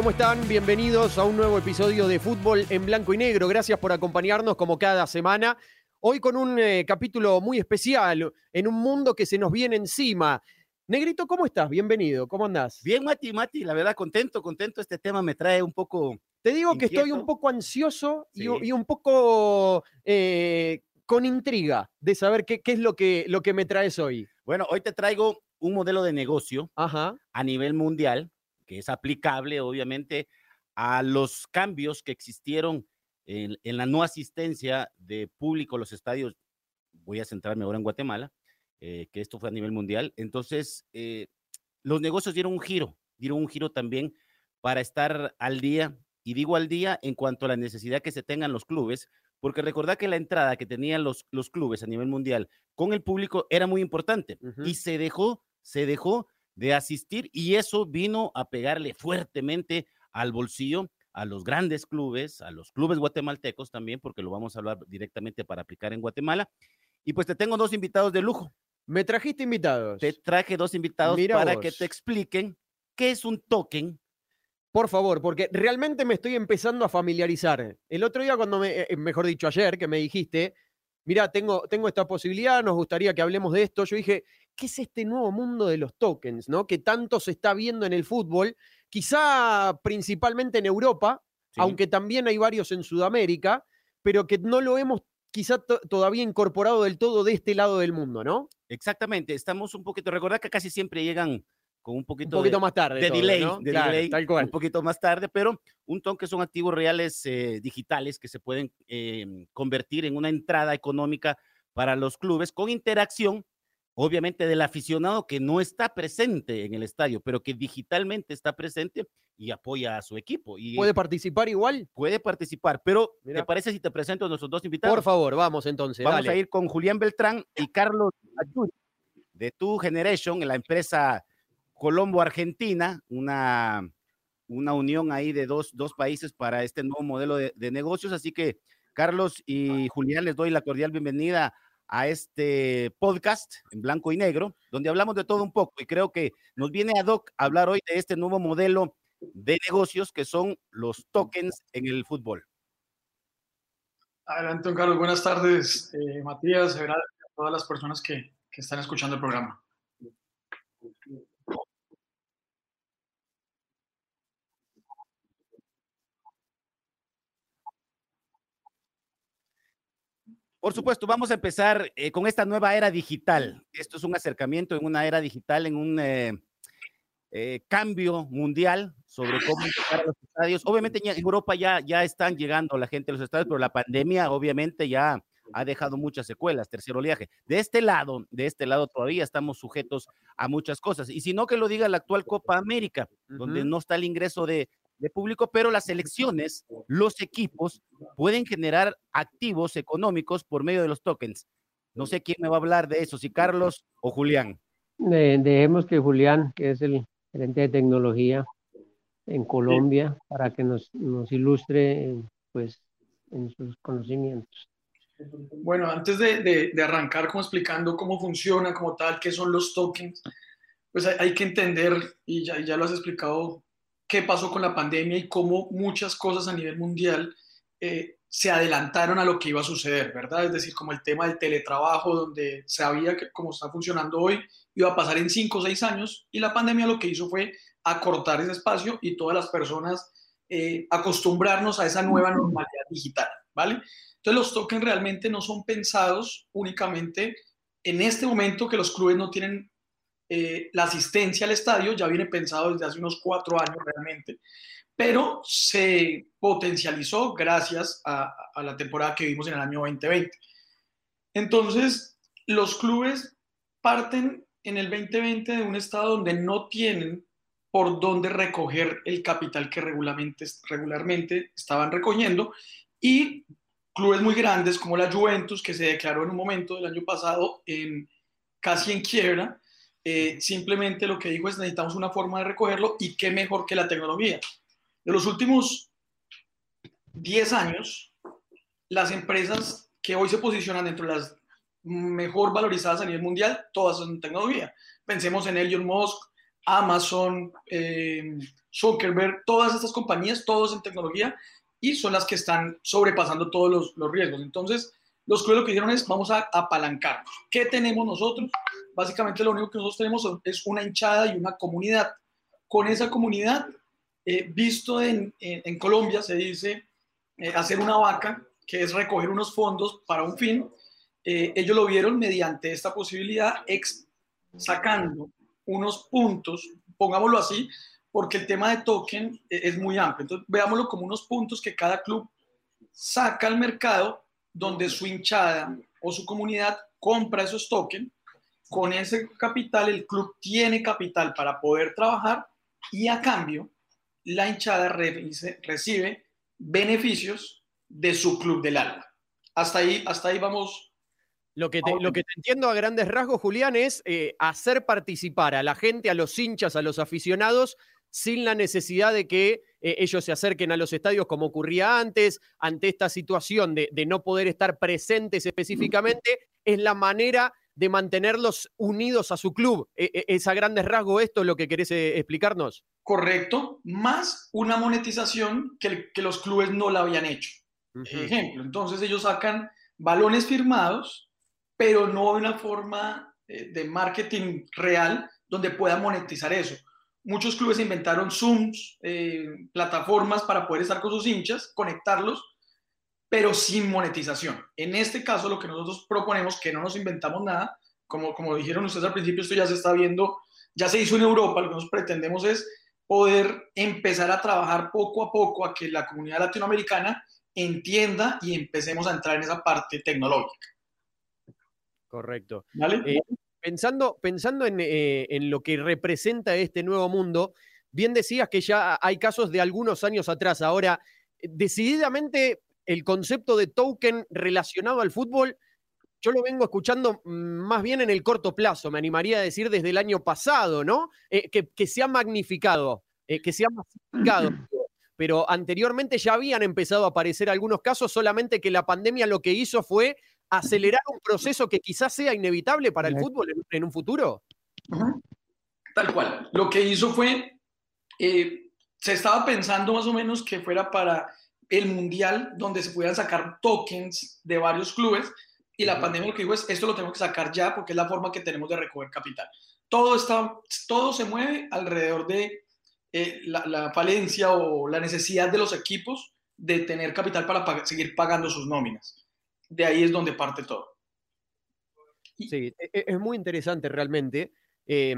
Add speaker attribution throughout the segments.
Speaker 1: ¿cómo están? Bienvenidos a un nuevo episodio de Fútbol en Blanco y Negro. Gracias por acompañarnos como cada semana. Hoy con un eh, capítulo muy especial, en un mundo que se nos viene encima. Negrito, ¿cómo estás? Bienvenido, ¿cómo andás?
Speaker 2: Bien, Mati, Mati, la verdad, contento, contento. Este tema me trae un poco.
Speaker 1: Te digo que estoy un poco ansioso y, y, un poco eh, con intriga de saber qué, qué es lo que, lo que me traes hoy.
Speaker 2: Bueno, hoy te traigo un modelo de negocio
Speaker 1: Ajá.
Speaker 2: a nivel mundial que es aplicable, obviamente, a los cambios que existieron en, en, la no asistencia de público a los estadios. Voy a centrarme ahora en Guatemala, eh, que esto fue a nivel mundial. Entonces, eh, los negocios dieron un giro, dieron un giro también para estar al día, y digo al día en cuanto a la necesidad que se tengan los clubes, porque recordad que la entrada que tenían los, los clubes a nivel mundial con el público era muy importante uh -huh. y se dejó, se dejó de asistir y eso vino a pegarle fuertemente al bolsillo a los grandes clubes, a los clubes guatemaltecos también, porque lo vamos a hablar directamente para aplicar en Guatemala. Y pues te tengo dos invitados de lujo.
Speaker 1: Me trajiste invitados.
Speaker 2: Te traje dos invitados
Speaker 1: Mira
Speaker 2: para
Speaker 1: vos.
Speaker 2: que te expliquen qué es un token.
Speaker 1: Por favor, porque realmente me estoy empezando a familiarizar. El otro día, cuando me, eh, mejor dicho, ayer, que me dijiste, mira, tengo, tengo esta posibilidad, nos gustaría que hablemos de esto, yo dije, ¿qué es este nuevo mundo de los tokens, ¿no? Que tanto se está viendo en el fútbol, quizá principalmente en Europa, sí. aunque también hay varios en Sudamérica, pero que no lo hemos quizá todavía incorporado del todo de este lado del mundo, ¿no?
Speaker 2: Exactamente, estamos un poquito, recordad que casi siempre llegan con un poquito,
Speaker 1: un poquito de, más tarde
Speaker 2: de
Speaker 1: todo,
Speaker 2: delay,
Speaker 1: ¿no?
Speaker 2: de
Speaker 1: claro,
Speaker 2: delay
Speaker 1: tal cual.
Speaker 2: un poquito más tarde, pero un token son activos reales eh, digitales que se pueden eh, convertir en una entrada económica para los clubes con interacción obviamente del aficionado que no está presente en el estadio, pero que digitalmente está presente y apoya a su equipo. Y
Speaker 1: ¿Puede participar igual?
Speaker 2: Puede participar, pero Mira. ¿te parece si te presento a nuestros dos invitados?
Speaker 1: Por favor, vamos entonces.
Speaker 2: Vamos
Speaker 1: dale.
Speaker 2: a ir con Julián Beltrán y Carlos de Tu Generation, la empresa Colombo-Argentina, una, una unión ahí de dos, dos países para este nuevo modelo de, de negocios. Así que, Carlos y Julián, les doy la cordial bienvenida a este podcast en blanco y negro, donde hablamos de todo un poco y creo que nos viene ad hoc a hablar hoy de este nuevo modelo de negocios que son los tokens en el fútbol.
Speaker 3: Adelante, Carlos. Buenas tardes, eh, Matías, a todas las personas que, que están escuchando el programa.
Speaker 2: Por supuesto, vamos a empezar eh, con esta nueva era digital. Esto es un acercamiento en una era digital, en un eh, eh, cambio mundial sobre cómo llegar a los estadios. Obviamente en Europa ya, ya están llegando la gente a los estadios, pero la pandemia obviamente ya ha dejado muchas secuelas, tercer oleaje. De este lado, de este lado todavía estamos sujetos a muchas cosas. Y si no, que lo diga la actual Copa América, uh -huh. donde no está el ingreso de, de público, pero las elecciones, los equipos pueden generar activos económicos por medio de los tokens. No sé quién me va a hablar de eso, si Carlos o Julián.
Speaker 4: Eh, dejemos que Julián, que es el gerente de tecnología en Colombia, sí. para que nos, nos ilustre pues, en sus conocimientos.
Speaker 3: Bueno, antes de, de, de, arrancar como explicando cómo funciona como tal, qué son los tokens, pues hay, hay que entender, y ya, ya lo has explicado qué pasó con la pandemia y cómo muchas cosas a nivel mundial eh, se adelantaron a lo que iba a suceder, ¿verdad? Es decir, como el tema del teletrabajo, donde sabía que como está funcionando hoy, iba a pasar en cinco o seis años, y la pandemia lo que hizo fue acortar ese espacio y todas las personas eh, acostumbrarnos a esa nueva normalidad digital, ¿vale? Entonces los tokens realmente no son pensados únicamente en este momento que los clubes no tienen eh, la asistencia al estadio ya viene pensado desde hace unos cuatro años realmente, pero se potencializó gracias a, a, la temporada que vimos en el año 2020. Entonces, los clubes parten en el 2020 de un estado donde no tienen por dónde recoger el capital que regularmente, regularmente estaban recogiendo y clubes muy grandes como la Juventus, que se declaró en un momento del año pasado en, casi en quiebra, eh, simplemente lo que dijo es necesitamos una forma de recogerlo y qué mejor que la tecnología. De los últimos 10 años, las empresas que hoy se posicionan dentro de las mejor valorizadas a nivel mundial, todas son tecnología. Pensemos en Elon Musk, Amazon, eh, Zuckerberg, todas estas compañías, todos en tecnología, y son las que están sobrepasando todos los, los riesgos. Entonces, los clubes lo que dijeron es, vamos a apalancarnos. ¿Qué tenemos nosotros? Básicamente lo único que nosotros tenemos es una hinchada y una comunidad. Con esa comunidad, eh, visto en, en, en, Colombia, se dice eh, hacer una vaca, que es recoger unos fondos para un fin. Eh, ellos lo vieron mediante esta posibilidad, ex, sacando unos puntos, pongámoslo así, porque el tema de token eh, es muy amplio. Entonces, veámoslo como unos puntos que cada club saca al mercado donde su hinchada o su comunidad compra esos tokens. Con ese capital, el club tiene capital para poder trabajar y a cambio, la hinchada recibe beneficios de su club del alma. Hasta ahí, hasta ahí vamos
Speaker 1: lo que, te, lo que, te, entiendo a grandes rasgos, Julián, es eh, hacer participar a la gente, a los hinchas, a los aficionados, sin la necesidad de que eh, ellos se acerquen a los estadios como ocurría antes, ante esta situación de, de no poder estar presentes específicamente, es la manera de mantenerlos unidos a su club. E, e, ¿Es a grandes rasgos esto lo que querés eh, explicarnos?
Speaker 3: Correcto, más una monetización que, que los clubes no la habían hecho. Uh -huh. Ejemplo, entonces ellos sacan balones firmados, pero no de una forma eh, de marketing real donde puedan monetizar eso. Muchos clubes inventaron Zooms, eh, plataformas para poder estar con sus hinchas, conectarlos, pero sin monetización. En este caso, lo que nosotros proponemos, que no nos inventamos nada, como, como dijeron ustedes al principio, esto ya se está viendo, ya se hizo en Europa, lo que nosotros pretendemos es poder empezar a trabajar poco a poco a que la comunidad latinoamericana entienda y empecemos a entrar en esa parte tecnológica.
Speaker 1: Correcto. ¿Vale? Eh, pensando, pensando en, eh, en, lo que representa este nuevo mundo, bien decías que ya hay casos de algunos años atrás. Ahora, decididamente el concepto de token relacionado al fútbol, yo lo vengo escuchando más bien en el corto plazo, me animaría a decir desde el año pasado, ¿no? Eh, que, que, se ha magnificado, eh, que se ha masificado. Pero anteriormente ya habían empezado a aparecer algunos casos, solamente que la pandemia lo que hizo fue acelerar un proceso que quizás sea inevitable para el fútbol en, en un futuro.
Speaker 3: Uh -huh. Tal cual. Lo que hizo fue, eh, se estaba pensando más o menos que fuera para el mundial donde se pudieran sacar tokens de varios clubes y la uh -huh. pandemia lo que dijo es esto lo tenemos que sacar ya porque es la forma que tenemos de recoger capital. Todo, está, todo se mueve alrededor de eh, la, la, falencia o la necesidad de los equipos de tener capital para pag seguir pagando sus nóminas. De ahí es donde parte todo.
Speaker 1: Sí, es muy interesante realmente. Eh,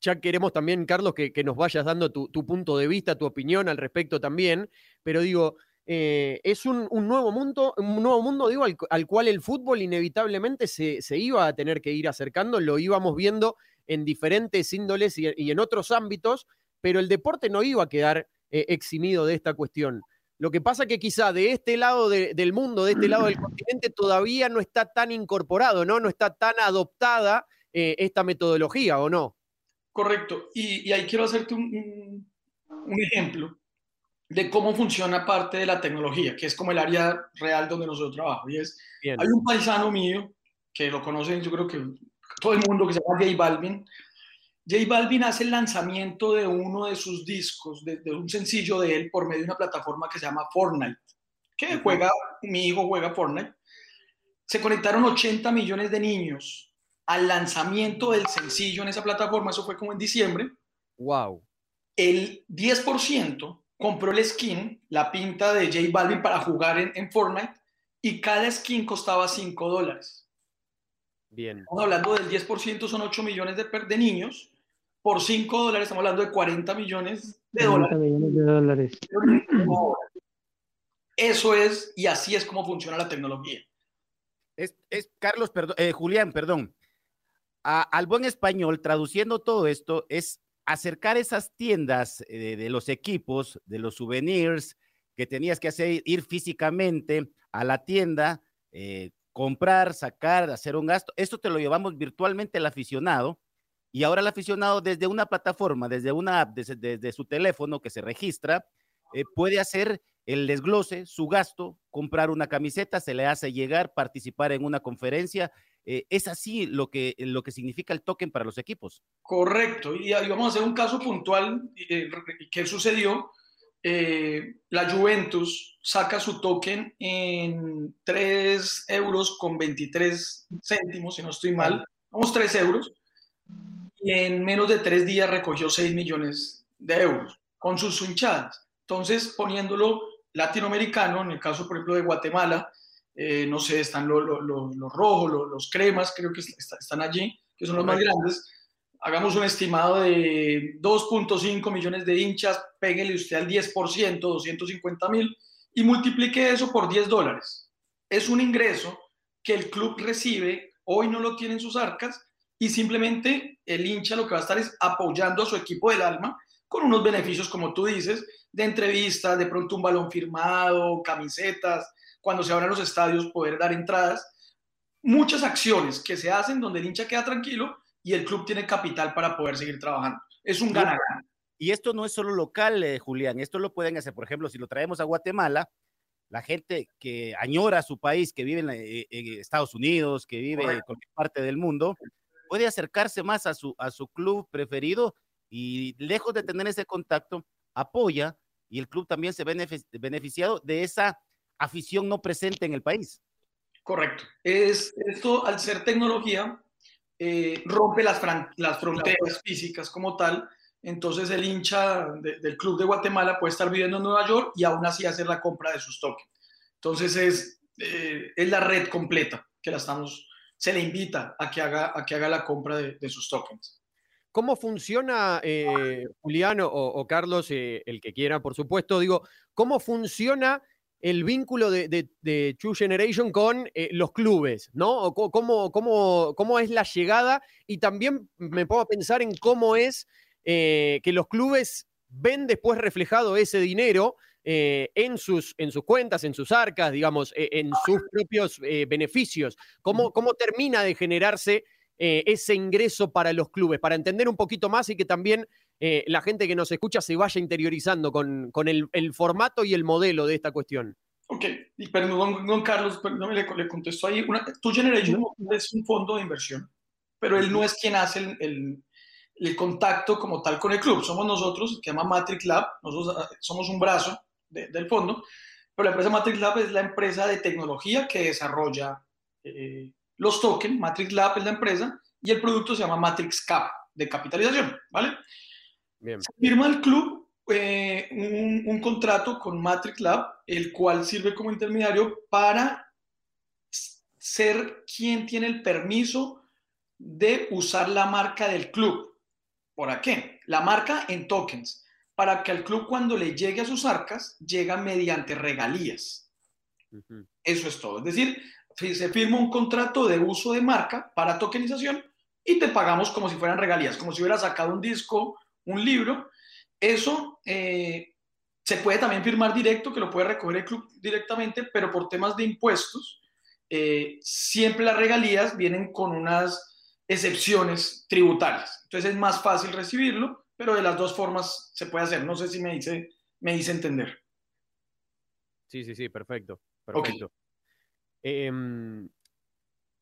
Speaker 1: ya queremos también, Carlos, que, nos vayas dando tu, punto de vista, tu opinión al respecto también, pero digo, eh, es un, nuevo mundo, un nuevo mundo, digo, al, al cual el fútbol inevitablemente se, se, iba a tener que ir acercando, lo íbamos viendo en diferentes índoles y, y en otros ámbitos, pero el deporte no iba a quedar eh, eximido de esta cuestión. Lo que pasa que quizá de este lado de, del mundo, de este lado del continente, todavía no está tan incorporado, ¿no? No está tan adoptada eh, esta metodología, ¿o no?
Speaker 3: Correcto. Y, y ahí quiero hacerte un, un, ejemplo de cómo funciona parte de la tecnología, que es como el área real donde nosotros trabajamos. Y es, Bien. hay un paisano mío, que lo conocen, yo creo que todo el mundo, que se llama J Balvin, J Balvin hace el lanzamiento de uno de sus discos, de, de, un sencillo de él, por medio de una plataforma que se llama Fortnite, que juega, mi hijo juega Fortnite. Se conectaron 80 millones de niños al lanzamiento del sencillo en esa plataforma, eso fue como en diciembre.
Speaker 1: Wow.
Speaker 3: El 10% compró el skin, la pinta de J Balvin para jugar en, en Fortnite, y cada skin costaba 5 dólares.
Speaker 1: Bien.
Speaker 3: Estamos hablando del 10%, son 8 millones de, de niños por 5 dólares estamos hablando de 40 millones de 40
Speaker 4: dólares. millones de dólares.
Speaker 3: Eso es, y así es como funciona la tecnología.
Speaker 2: Es, es Carlos, perdón, eh, Julián, perdón. A, al buen español, traduciendo todo esto, es acercar esas tiendas eh, de los equipos, de los souvenirs, que tenías que hacer ir físicamente a la tienda, eh, comprar, sacar, hacer un gasto. Esto te lo llevamos virtualmente al aficionado y ahora el aficionado desde una plataforma, desde una app, desde, desde su teléfono que se registra, eh, puede hacer el desglose, su gasto, comprar una camiseta, se le hace llegar, participar en una conferencia eh, es así lo que, lo que significa el token para los equipos.
Speaker 3: Correcto. Y, vamos a hacer un caso puntual. Eh, ¿Qué sucedió? La Juventus saca su token en 3 euros con 23 céntimos, si no estoy mal. Vamos, 3 euros. Y en menos de 3 días recogió 6 millones de euros con sus hinchadas. Entonces, poniéndolo latinoamericano, en el caso, por ejemplo, de Guatemala, eh, no sé, están los rojos, los, cremas, creo que están allí, que son los más grandes. Hagamos un estimado de 2.5 millones de hinchas, péguele usted al 10%, 250 mil, y multiplique eso por 10 dólares. Es un ingreso que el club recibe, hoy no lo tiene en sus arcas, y simplemente el hincha lo que va a estar es apoyando a su equipo del alma con unos beneficios, como tú dices, de entrevistas, de pronto un balón firmado, camisetas, cuando se abran los estadios, poder dar entradas. Muchas acciones que se hacen donde el hincha queda tranquilo y el club tiene capital para poder seguir trabajando. Es un ganar.
Speaker 2: Y esto no es solo local, eh, Julián, esto lo pueden hacer, por ejemplo, si lo traemos a Guatemala, la gente que añora su país, que vive en, eh, Estados Unidos, que vive en cualquier parte del mundo, puede acercarse más a su, a su club preferido y lejos de tener ese contacto, apoya y el club también se ve beneficiado de esa afición no presente en el país.
Speaker 3: Correcto. Es, esto, al ser tecnología, eh, rompe las, las fronteras físicas como tal. Entonces el hincha del Club de Guatemala puede estar viviendo en Nueva York y aún así hacer la compra de sus tokens. Entonces es, eh, es la red completa que la estamos, se le invita a que haga, a que haga la compra de, de sus tokens.
Speaker 1: ¿Cómo funciona, eh, Julián o, Carlos, el que quiera, por supuesto? Digo, ¿cómo funciona el vínculo de, de, True Generation con eh, los clubes, ¿no? Cómo, cómo, ¿Cómo, es la llegada? Y también me puedo pensar en cómo es eh, que los clubes ven después reflejado ese dinero eh, en, sus, en sus cuentas, en sus arcas, digamos, en sus propios beneficios. ¿Cómo, ¿Cómo termina de generarse ese ingreso para los clubes? Para entender un poquito más y que también eh, la gente que nos escucha se vaya interiorizando con, el, formato y el modelo de esta cuestión.
Speaker 3: Ok, y perdón, don, Carlos, no me le, contesto ahí. Una, tu Generation es un fondo de inversión, pero él no es quien hace el, contacto como tal con el club. Somos nosotros, que se llama Matrix Lab, nosotros ah, somos un brazo del fondo, pero la empresa Matrix Lab es la empresa de tecnología que desarrolla eh, los tokens. Matrix Lab es la empresa y el producto se llama Matrix Cap de capitalización, ¿vale? firma el club eh, un, contrato con Matrix Lab, el cual sirve como intermediario para ser quien tiene el permiso de usar la marca del club. ¿Por qué? La marca en tokens, para que al club cuando le llegue a sus arcas, llega mediante regalías. Eso es todo. Es decir, se firma un contrato de uso de marca para tokenización y te pagamos como si fueran regalías, como si hubieras sacado un disco un libro, eso eh, se puede también firmar directo, que lo puede recoger el club directamente, pero por temas de impuestos, eh, siempre las regalías vienen con unas excepciones tributarias. Entonces es más fácil recibirlo, pero de las dos formas se puede hacer. No sé si me dice, me dice entender.
Speaker 1: Sí, sí, sí, perfecto. Perfecto. Em,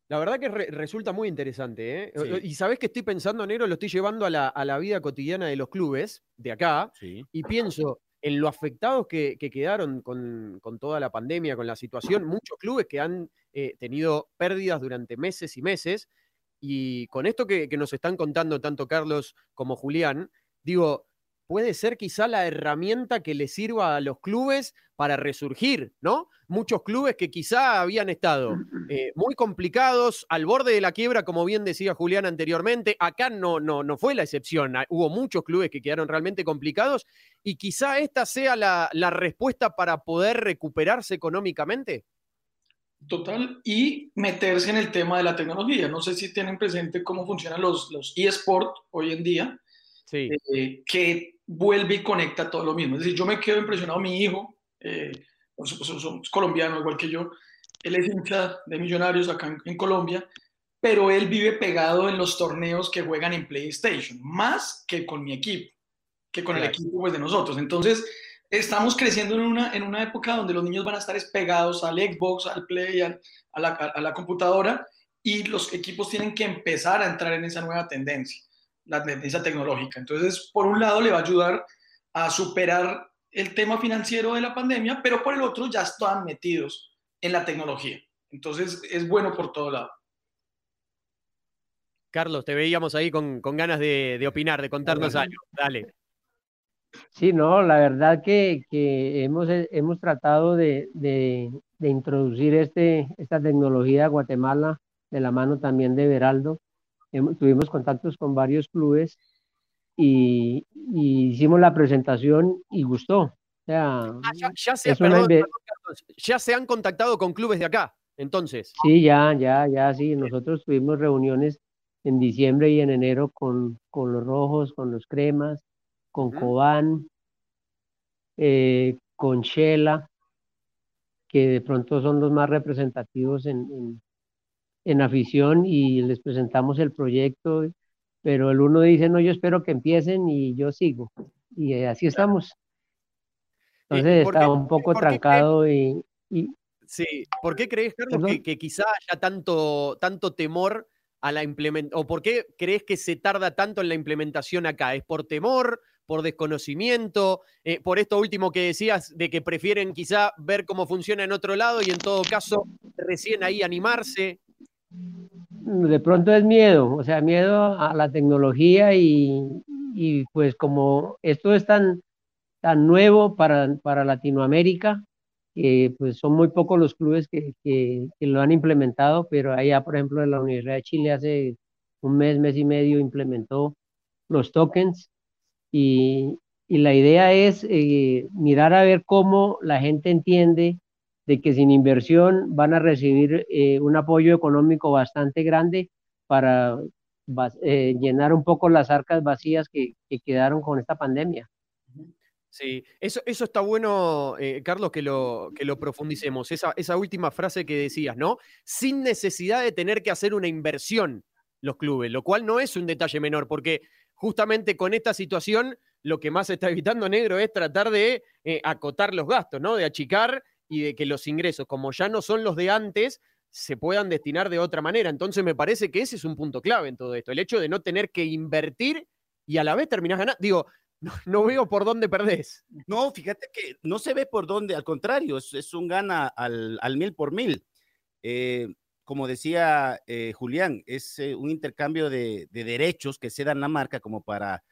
Speaker 1: la verdad que resulta muy interesante. ¿eh? Y sabes que estoy pensando, Negro, lo estoy llevando a la, vida cotidiana de los clubes de acá y pienso en lo afectados que, quedaron con, toda la pandemia, con la situación. Muchos clubes que han eh, tenido pérdidas durante meses y meses. Y con esto que, que nos están contando tanto Carlos como Julián, digo, puede ser quizá la herramienta que le sirva a los clubes para resurgir, ¿no? Muchos clubes que quizá habían estado eh, muy complicados, al borde de la quiebra, como bien decía Julián anteriormente. Acá no, no, no fue la excepción. Ah, hubo muchos clubes que quedaron realmente complicados y quizá esta sea la, respuesta para poder recuperarse económicamente.
Speaker 3: Total, y meterse en el tema de la tecnología. No sé si tienen presente cómo funcionan los, los eSports hoy en día. Sí. Eh, que vuelve y conecta todo lo mismo. Es decir, yo me quedo impresionado, mi hijo, eh, es colombiano igual que yo, él es hincha de millonarios acá en, Colombia, pero él vive pegado en los torneos que juegan en PlayStation, más que con mi equipo, que con el equipo pues, de nosotros. Entonces, estamos creciendo en una, en una época donde los niños van a estar pegados al Xbox, al Play, a, la, a la computadora, y los equipos tienen que empezar a entrar en esa nueva tendencia, la tendencia tecnológica. Entonces, por un lado, le va a ayudar a superar el tema financiero de la pandemia, pero por el otro ya están metidos en la tecnología. Entonces, es bueno por todo lado.
Speaker 1: Carlos, te veíamos ahí con, ganas de, opinar, de contarnos algo. Dale.
Speaker 4: Sí, no, la verdad que, hemos, hemos tratado de, introducir este, esta tecnología a Guatemala de la mano también de Beraldo. Tuvimos contactos con varios clubes y, hicimos la presentación y gustó. O sea,
Speaker 1: ah, ya, se, ya se han contactado con clubes de acá, entonces.
Speaker 4: Sí, ya, ya, ya, sí. Nosotros tuvimos reuniones en diciembre y en enero con, con los rojos, con los cremas, con Cobán, eh, con Shela, que de pronto son los más representativos en, en afición y les presentamos el proyecto, pero el uno dice, no, yo espero que empiecen y yo sigo. Y eh, así estamos. Entonces está un poco trancado y,
Speaker 1: Sí, ¿por qué crees, Carlos, que, quizá haya tanto, tanto temor a la implementación? ¿O por qué crees que se tarda tanto en la implementación acá? ¿Es por temor, por desconocimiento, eh, por esto último que decías de que prefieren quizá ver cómo funciona en otro lado y en todo caso recién ahí animarse?
Speaker 4: De pronto es miedo, o sea, miedo a la tecnología y, pues como esto es tan, tan nuevo para, para Latinoamérica, pues son muy pocos los clubes que, que, lo han implementado, pero allá, por ejemplo, en la Universidad de Chile hace un mes, mes y medio implementó los tokens y, y la idea es eh, mirar a ver cómo la gente entiende de que sin inversión van a recibir eh, un apoyo económico bastante grande para eh, llenar un poco las arcas vacías que, quedaron con esta pandemia.
Speaker 1: Sí, eso, eso está bueno, eh, Carlos, que lo, que lo profundicemos. Esa, esa última frase que decías, ¿no? Sin necesidad de tener que hacer una inversión los clubes, lo cual no es un detalle menor, porque justamente con esta situación lo que más se está evitando, negro, es tratar de acotar los gastos, ¿no? De achicar y de que los ingresos, como ya no son los de antes, se puedan destinar de otra manera. Entonces me parece que ese es un punto clave en todo esto, el hecho de no tener que invertir y a la vez terminar ganando. Digo, no, veo por dónde perdés.
Speaker 2: No, fíjate que no se ve por dónde, al contrario, es, un gana al, mil por mil. Eh, como decía eh, Julián, es eh, un intercambio de, derechos que se dan la marca como para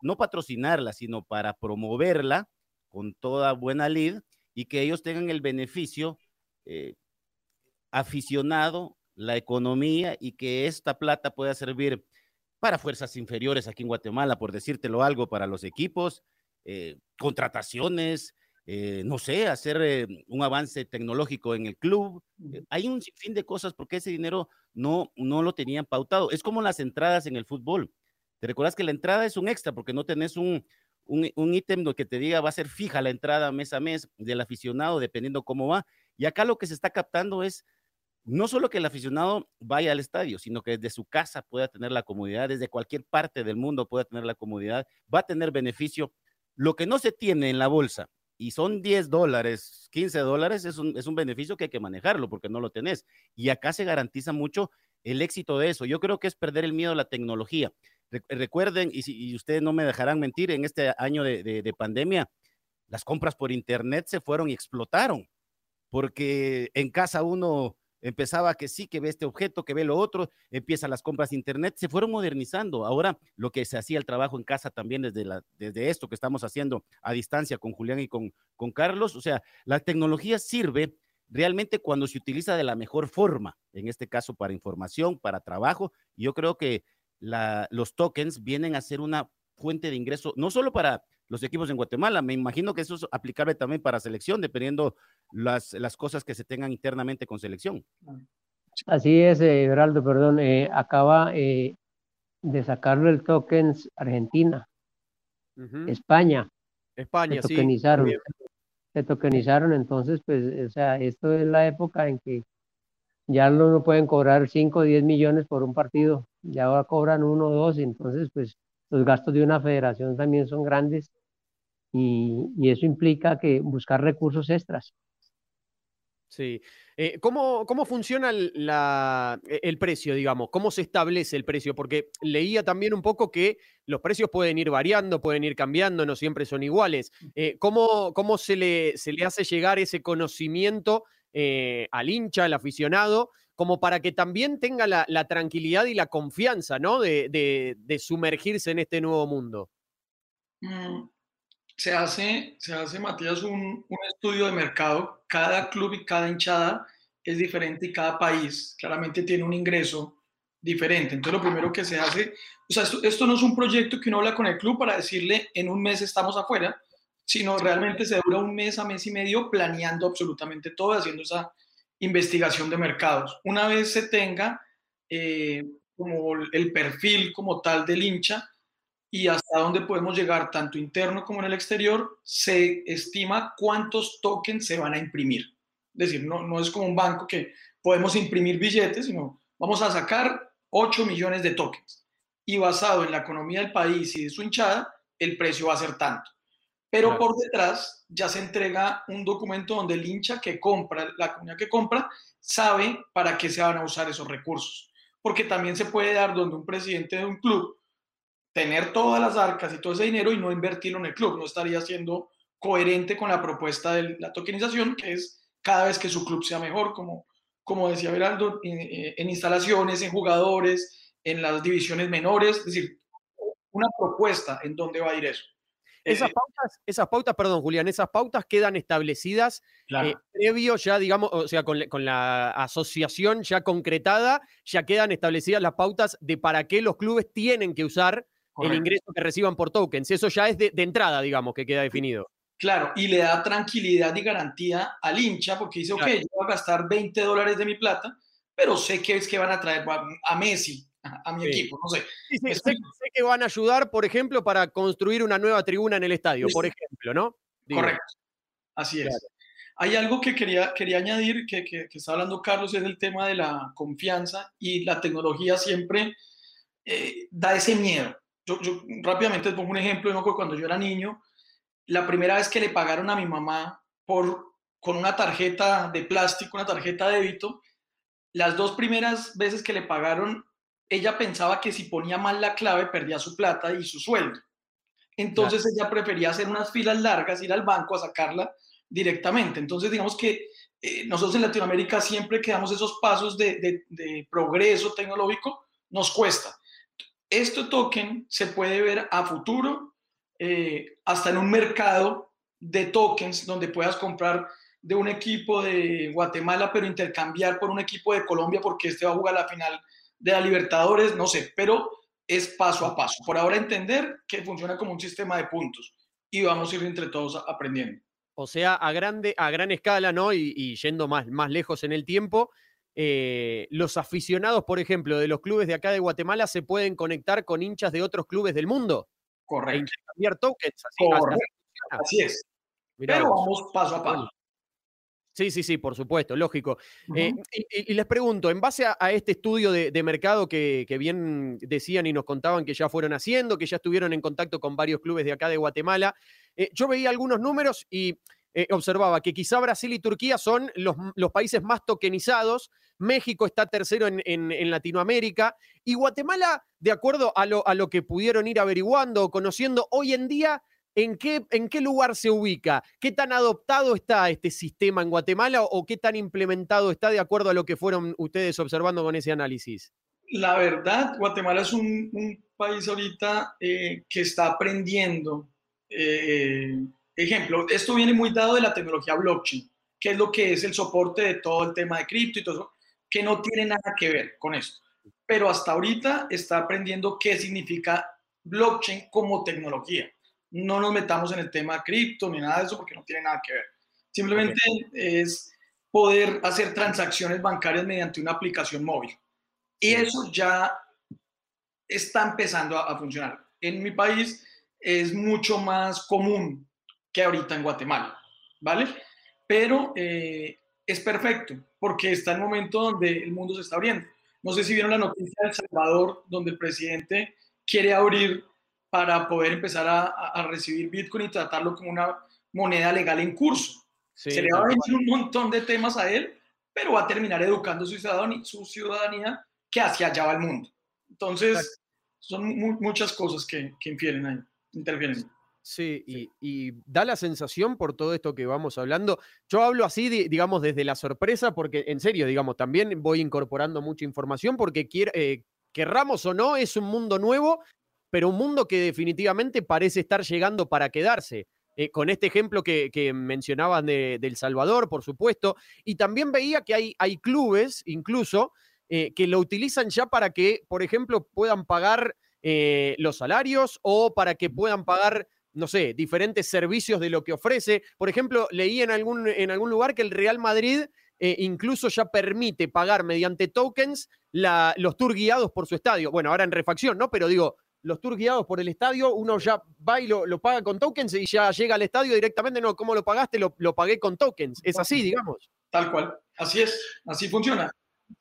Speaker 2: no patrocinarla, sino para promoverla con toda buena lid y que ellos tengan el beneficio eh, aficionado, la economía y que esta plata pueda servir para fuerzas inferiores aquí en Guatemala, por decírtelo algo, para los equipos, eh, contrataciones, eh, no sé, hacer un avance tecnológico en el club. hay un sinfín de cosas porque ese dinero no, no lo tenían pautado. Es como las entradas en el fútbol. ¿Te recuerdas que la entrada es un extra porque no tenés un, un, ítem que te diga va a ser fija la entrada mes a mes del aficionado, dependiendo cómo va. Y acá lo que se está captando es no solo que el aficionado vaya al estadio, sino que desde su casa pueda tener la comodidad, desde cualquier parte del mundo pueda tener la comodidad, va a tener beneficio. Lo que no se tiene en la bolsa, y son 10 dólares, 15 dólares, es un, es un beneficio que hay que manejarlo porque no lo tenés. Y acá se garantiza mucho el éxito de eso. Yo creo que es perder el miedo a la tecnología. Recuerden, y, si, ustedes no me dejarán mentir, en este año de, pandemia, las compras por internet se fueron y explotaron, porque en casa uno empezaba que sí, que ve este objeto, que ve lo otro, empiezan las compras de internet, se fueron modernizando. Ahora lo que se hacía el trabajo en casa también desde, la, desde esto que estamos haciendo a distancia con Julián y con, con Carlos, o sea, la tecnología sirve realmente cuando se utiliza de la mejor forma, en este caso para información, para trabajo, yo creo que los tokens vienen a ser una fuente de ingreso, no solo para los equipos en Guatemala, me imagino que eso es aplicable también para selección, dependiendo las, las cosas que se tengan internamente con selección.
Speaker 4: Así es, eh, perdón, eh, acaba eh, de sacarlo el tokens Argentina, España.
Speaker 1: España,
Speaker 4: se tokenizaron, Se tokenizaron, entonces, pues, o sea, esto es la época en que ya no pueden cobrar 5 o 10 millones por un partido, ya ahora cobran uno o dos, entonces pues los gastos de una federación también son grandes y, y eso implica que buscar recursos extras.
Speaker 1: Sí. Eh, ¿cómo, ¿cómo, funciona la, e, el precio, digamos? ¿Cómo se establece el precio? Porque leía también un poco que los precios pueden ir variando, pueden ir cambiando, no siempre son iguales. Eh, ¿Cómo, cómo se, le, se, le, hace llegar ese conocimiento eh, al hincha, al aficionado, como para que también tenga la, la tranquilidad y la confianza, ¿no? De, de, de, sumergirse en este nuevo mundo.
Speaker 3: Mm, se hace, se hace Matías, un, un, estudio de mercado. Cada club y cada hinchada es diferente y cada país claramente tiene un ingreso diferente. Entonces, lo primero que se hace, o sea, esto, no es un proyecto que uno habla con el club para decirle en un mes estamos afuera, sino realmente se dura un mes a mes y medio planeando absolutamente todo, haciendo esa investigación de mercados. Una vez se tenga eh, como el perfil como tal del hincha, y hasta dónde podemos llegar, tanto interno como en el exterior, se estima cuántos tokens se van a imprimir. Es decir, no, no es como un banco que podemos imprimir billetes, sino vamos a sacar 8 millones de tokens. Y basado en la economía del país y de su hinchada, el precio va a ser tanto. Pero claro. por detrás ya se entrega un documento donde el hincha que compra, la comunidad que compra, sabe para qué se van a usar esos recursos. Porque también se puede dar donde un presidente de un club tener todas las arcas y todo ese dinero y no invertirlo en el club. No estaría siendo coherente con la propuesta de la tokenización, que es cada vez que su club sea mejor, como, como decía Beraldo, en, en instalaciones, en jugadores, en las divisiones menores, es decir, una propuesta en dónde va a ir eso.
Speaker 1: Esas pautas, esas pautas, perdón, Julián, esas pautas quedan establecidas claro. eh, previo ya, digamos, o sea, con, con, la asociación ya concretada, ya quedan establecidas las pautas de para qué los clubes tienen que usar Correcto. el ingreso que reciban por tokens. Eso ya es de, de, entrada, digamos, que queda definido.
Speaker 3: Claro, y le da tranquilidad y garantía al hincha porque dice, claro. ok, yo voy a gastar 20 dólares de mi plata, pero sé que es que van a traer a Messi, a mi sí. equipo, no sé.
Speaker 1: Sí, sí, sé, sé, que van a ayudar, por ejemplo, para construir una nueva tribuna en el estadio, por ejemplo, ¿no?
Speaker 3: Digo. Correcto, así es. Claro. Hay algo que quería, quería añadir, que, que, que, está hablando Carlos, es el tema de la confianza y la tecnología siempre eh, da ese miedo. Yo, yo rápidamente pongo un ejemplo, ¿no? cuando yo era niño, la primera vez que le pagaron a mi mamá por, con una tarjeta de plástico, una tarjeta de débito, las dos primeras veces que le pagaron ella pensaba que si ponía mal la clave perdía su plata y su sueldo. Entonces claro. ella prefería hacer unas filas largas, ir al banco a sacarla directamente. Entonces digamos que eh, nosotros en Latinoamérica siempre que damos esos pasos de, de, de, progreso tecnológico, nos cuesta. Este token se puede ver a futuro, eh, hasta en un mercado de tokens donde puedas comprar de un equipo de Guatemala, pero intercambiar por un equipo de Colombia porque este va a jugar la final de la Libertadores, no sé, pero es paso a paso. Por ahora entender que funciona como un sistema de puntos y vamos a ir entre todos aprendiendo.
Speaker 1: O sea, a, grande, a gran escala, ¿no? Y, y yendo más, más lejos en el tiempo, eh, los aficionados, por ejemplo, de los clubes de acá de Guatemala se pueden conectar con hinchas de otros clubes del mundo.
Speaker 3: Correcto. E
Speaker 1: intercambiar tokens.
Speaker 3: Así, Correcto. así es. Mirá, Pero vamos paso a paso.
Speaker 1: Sí, sí, sí, por supuesto, lógico. Uh -huh. eh, y, y, les pregunto, en base a, a este estudio de, de mercado que, que, bien decían y nos contaban que ya fueron haciendo, que ya estuvieron en contacto con varios clubes de acá de Guatemala, eh, yo veía algunos números y eh, observaba que quizá Brasil y Turquía son los, los países más tokenizados, México está tercero en, Latinoamérica y Guatemala, de acuerdo a lo, que pudieron ir averiguando o conociendo, hoy en día ¿En qué, ¿En qué lugar se ubica? ¿Qué tan adoptado está este sistema en Guatemala o qué tan implementado está de acuerdo a lo que fueron ustedes observando con ese análisis?
Speaker 3: La verdad, Guatemala es un, un país ahorita eh, que está aprendiendo. Eh, ejemplo, esto viene muy dado de la tecnología blockchain, que es lo que es el soporte de todo el tema de cripto y todo eso, que no tiene nada que ver con esto. Pero hasta ahorita está aprendiendo qué significa blockchain como tecnología no nos metamos en el tema cripto ni nada de eso porque no tiene nada que ver. Simplemente okay. es poder hacer transacciones bancarias mediante una aplicación móvil. Y eso ya está empezando a, a funcionar. En mi país es mucho más común que ahorita en Guatemala, ¿vale? Pero eh, es perfecto porque está en el momento donde el mundo se está abriendo. No sé si vieron la noticia de El Salvador, donde el presidente quiere abrir para poder empezar a, a, recibir Bitcoin y tratarlo como una moneda legal en curso. se le va a venir un montón de temas a él, pero va a terminar educando su ciudadanía, su ciudadanía que hacia allá va el mundo. Entonces, son muchas cosas que, que infieren ahí, interfieren.
Speaker 1: Sí, y, da la sensación por todo esto que vamos hablando. Yo hablo así, digamos, desde la sorpresa, porque en serio, digamos, también voy incorporando mucha información porque eh, querramos o no, es un mundo nuevo, pero un mundo que definitivamente parece estar llegando para quedarse. Eh, con este ejemplo que, mencionaban de, El Salvador, por supuesto, y también veía que hay, hay clubes, incluso, eh, que lo utilizan ya para que, por ejemplo, puedan pagar los salarios o para que puedan pagar no sé, diferentes servicios de lo que ofrece. Por ejemplo, leí en algún, en algún lugar que el Real Madrid eh, incluso ya permite pagar mediante tokens los tours guiados por su estadio. Bueno, ahora en refacción, ¿no? Pero digo, los tours guiados por el estadio, uno ya va y lo, paga con tokens y ya llega al estadio directamente, no, ¿cómo lo pagaste? Lo, pagué con tokens. Es así, digamos.
Speaker 3: Tal cual, así es, así funciona.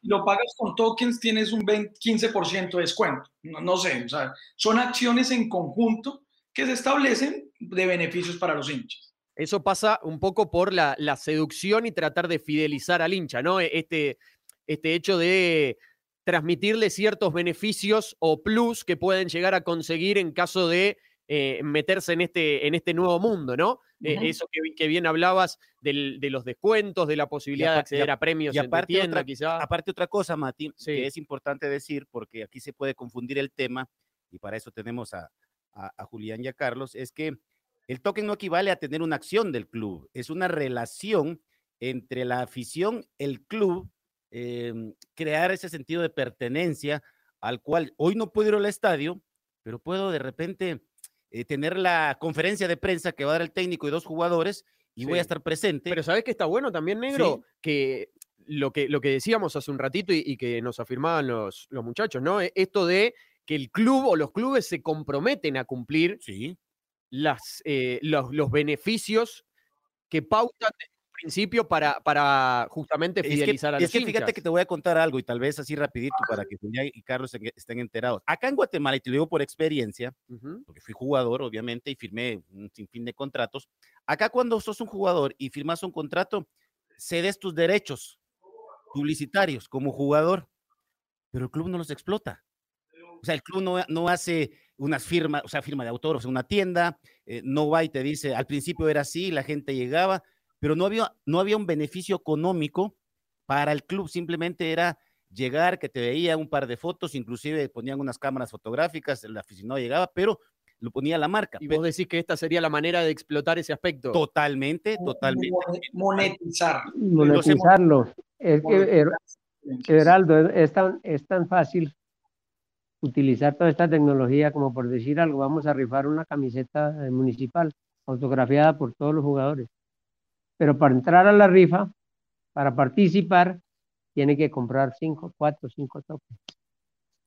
Speaker 3: Lo pagas con tokens, tienes un 15% de descuento. No, no sé, o sea, son acciones en conjunto que se establecen de beneficios para los hinchas.
Speaker 1: Eso pasa un poco por la, seducción y tratar de fidelizar al hincha, ¿no? E, este, este hecho de transmitirle ciertos beneficios o plus que pueden llegar a conseguir en caso de eh, meterse en este, en este nuevo mundo, ¿no? E, eso que, bien hablabas de los descuentos, de la posibilidad de acceder a, premios
Speaker 2: y aparte en tienda, otra, Aparte otra cosa, Mati, que es importante decir, porque aquí se puede confundir el tema, y para eso tenemos a, a, Julián y a Carlos, es que el token no equivale a tener una acción del club, es una relación entre la afición, el club, em, crear ese sentido de pertenencia al cual hoy no puedo ir al estadio, pero puedo de repente eh, tener la conferencia de prensa que va a dar el técnico y dos jugadores y voy a estar presente.
Speaker 1: Pero ¿sabes que está bueno también, negro? Que lo que, lo que decíamos hace un ratito y, que nos afirmaban los, los, muchachos, ¿no? E, esto de que el club o los clubes se comprometen a cumplir las, eh, los, beneficios que pautan desde un principio para, para justamente fidelizar
Speaker 2: a
Speaker 1: los
Speaker 2: Es que fíjate que te voy a contar algo y tal vez así rapidito para que Julián y Carlos estén enterados. Acá en Guatemala, y te lo digo por experiencia, porque fui jugador obviamente y firmé un sinfín de contratos, acá cuando sos un jugador y firmas un contrato, cedes tus derechos publicitarios como jugador, pero el club no los explota. O sea, el club no, no hace unas firmas, o sea, firma de autor, o sea, una tienda, eh, no va y te dice, al principio era así, la gente llegaba, pero no había, no había un beneficio económico para el club, simplemente era llegar, que te veía un par de fotos, inclusive ponían unas cámaras fotográficas, el aficionado llegaba, pero lo ponía la marca.
Speaker 1: Y vos decís que esta sería la manera de explotar ese aspecto.
Speaker 2: Totalmente, totalmente.
Speaker 3: Monetizar.
Speaker 4: Monetizarlo. Es que, Geraldo, es tan, es tan fácil utilizar toda esta tecnología, como por decir algo, vamos a rifar una camiseta municipal autografiada por todos los jugadores. Pero para entrar a la rifa, para participar, tiene que comprar cinco, cuatro, cinco tokens.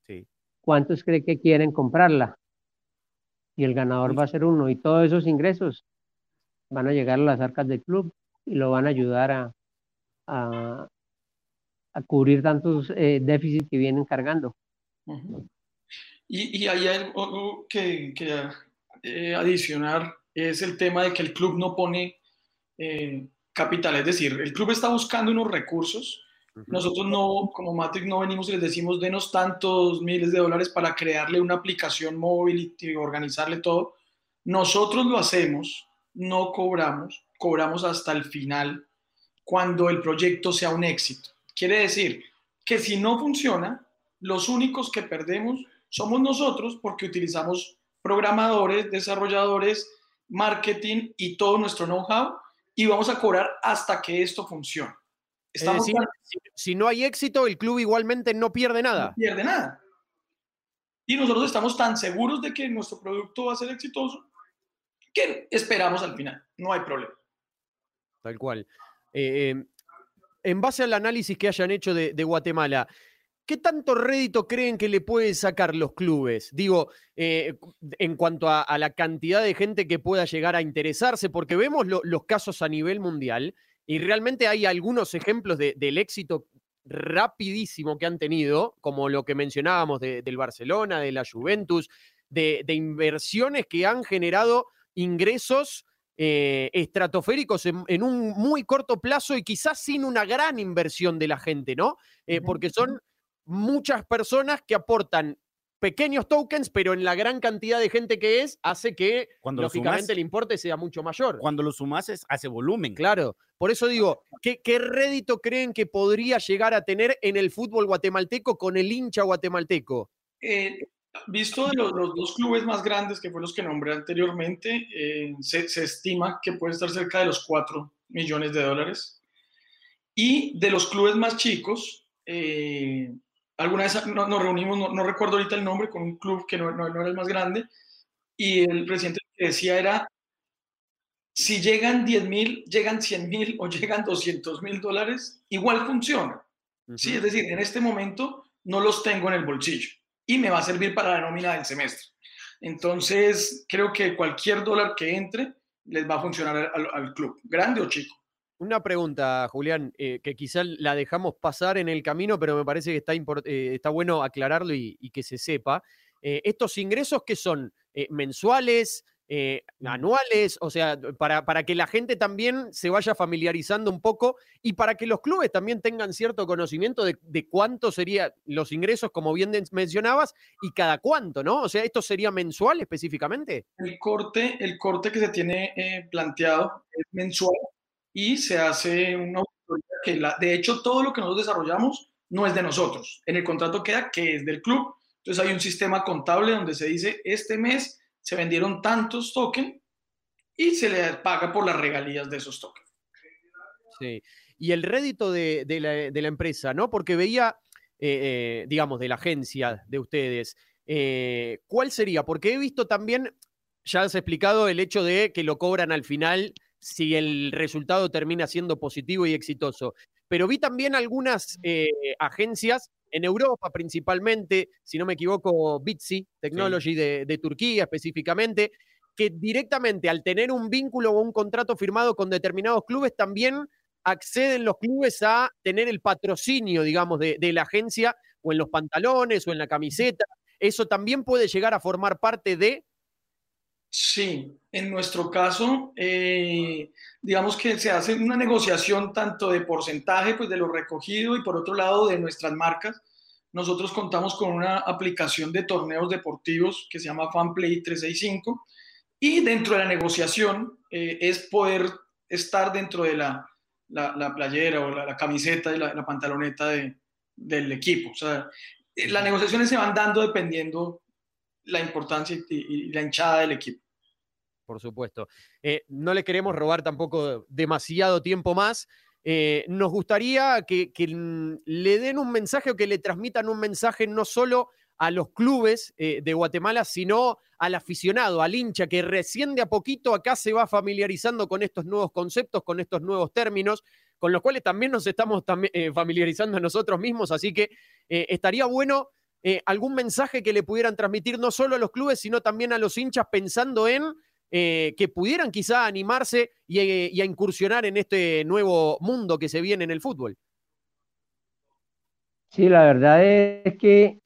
Speaker 4: Sí. ¿Cuántos cree que quieren comprarla? Y el ganador va a ser uno. Y todos esos ingresos van a llegar a las arcas del club y lo van a ayudar a, a, cubrir tantos eh, déficits que vienen cargando.
Speaker 3: Y, hay algo que, que eh, adicionar, es el tema de que el club no pone eh, capital, es decir, el club está buscando unos recursos. Nosotros no, como Matrix, no venimos y les decimos, denos tantos miles de dólares para crearle una aplicación móvil y organizarle todo. Nosotros lo hacemos, no cobramos, cobramos hasta el final, cuando el proyecto sea un éxito. Quiere decir que si no funciona, los únicos que perdemos somos nosotros porque utilizamos programadores, desarrolladores, marketing y todo nuestro know-how y vamos a cobrar hasta que esto funcione.
Speaker 1: Estamos si, no hay éxito, el club igualmente no pierde nada.
Speaker 3: No pierde nada. Y nosotros estamos tan seguros de que nuestro producto va a ser exitoso que esperamos al final. No hay problema.
Speaker 1: Tal cual. Eh, eh, en base al análisis que hayan hecho de, de Guatemala, ¿Qué tanto rédito creen que le pueden sacar los clubes? Digo, eh, en cuanto a, la cantidad de gente que pueda llegar a interesarse, porque vemos los casos a nivel mundial y realmente hay algunos ejemplos del éxito rapidísimo que han tenido, como lo que mencionábamos del Barcelona, de la Juventus, de, inversiones que han generado ingresos eh, estratosféricos en, un muy corto plazo y quizás sin una gran inversión de la gente, ¿no? Eh, porque son muchas personas que aportan pequeños tokens, pero en la gran cantidad de gente que es, hace que
Speaker 2: Cuando
Speaker 1: lógicamente
Speaker 2: sumas,
Speaker 1: el importe sea mucho mayor.
Speaker 2: Cuando lo sumas, es- hace volumen.
Speaker 1: Claro, por eso digo, ¿qué, ¿qué rédito creen que podría llegar a tener en el fútbol guatemalteco con el hincha guatemalteco?
Speaker 3: Eh, visto de los, los dos clubes más grandes, que fueron los que nombré anteriormente, eh, se, se estima que puede estar cerca de los 4 millones de dólares. Y de los clubes más chicos, eh, alguna vez no- nos reunimos, no, no recuerdo ahorita el nombre, con un club que no, no- no era el más grande, y el presidente que decía era, si llegan 10 mil, llegan 100 mil o llegan 200 mil dólares, igual funciona. Sí, es decir, en este momento no los tengo en el bolsillo y me va a servir para la nómina del semestre. Entonces, creo que cualquier dólar que entre les va a funcionar al, al club, grande o chico.
Speaker 1: Una pregunta, Julián, eh, que quizá la dejamos pasar en el camino, pero me parece que está, eh, está bueno aclararlo y, y que se sepa. Eh, ¿Estos ingresos que son eh, mensuales, eh, anuales? O sea, para, para que la gente también se vaya familiarizando un poco y para que los clubes también tengan cierto conocimiento de, de cuánto serían los ingresos, como bien mencionabas, y cada cuánto, ¿no? O sea, ¿esto sería mensual específicamente?
Speaker 3: El corte, el corte que se tiene planteado es mensual y se hace una auditoría que, la, de hecho, todo lo que nosotros desarrollamos no es de nosotros. En el contrato queda que es del club. Entonces hay un sistema contable donde se dice, este mes se vendieron tantos tokens y se le paga por las regalías de esos tokens.
Speaker 1: Sí. Y el rédito de, de la, de la empresa, ¿no? Porque veía, eh, eh, digamos, de la agencia de ustedes, eh, ¿cuál sería? Porque he visto también, ya has explicado el hecho de que lo cobran al final si el resultado termina siendo positivo y exitoso. Pero vi también algunas eh, agencias en Europa principalmente, si no me equivoco, Bitsy Technology de, de Turquía específicamente, que directamente al tener un vínculo o un contrato firmado con determinados clubes también acceden los clubes a tener el patrocinio, digamos, de, de la agencia o en los pantalones o en la camiseta. ¿Eso también puede llegar a formar parte de
Speaker 3: Sí, en nuestro caso, eh, digamos que se hace una negociación tanto de porcentaje pues, de lo recogido y por otro lado de nuestras marcas. Nosotros contamos con una aplicación de torneos deportivos que se llama FanPlay 365 y dentro de la negociación eh, es poder estar dentro de la, la, la playera o la, camiseta y la, pantaloneta de, del equipo. O sea, eh, las negociaciones se van dando dependiendo la importancia y la hinchada del equipo
Speaker 1: por supuesto. Eh, no le queremos robar tampoco demasiado tiempo más. Eh, nos gustaría que, que, le den un mensaje o que le transmitan un mensaje no solo a los clubes eh, de Guatemala, sino al aficionado, al hincha, que recién de a poquito acá se va familiarizando con estos nuevos conceptos, con estos nuevos términos, con los cuales también nos estamos eh, familiarizando nosotros mismos. Así que estaría bueno algún mensaje que le pudieran transmitir no solo a los clubes, sino también a los hinchas pensando en eh, que pudieran quizá animarse y, eh, y, a incursionar en este nuevo mundo que se viene en el fútbol.
Speaker 4: Sí, la verdad es que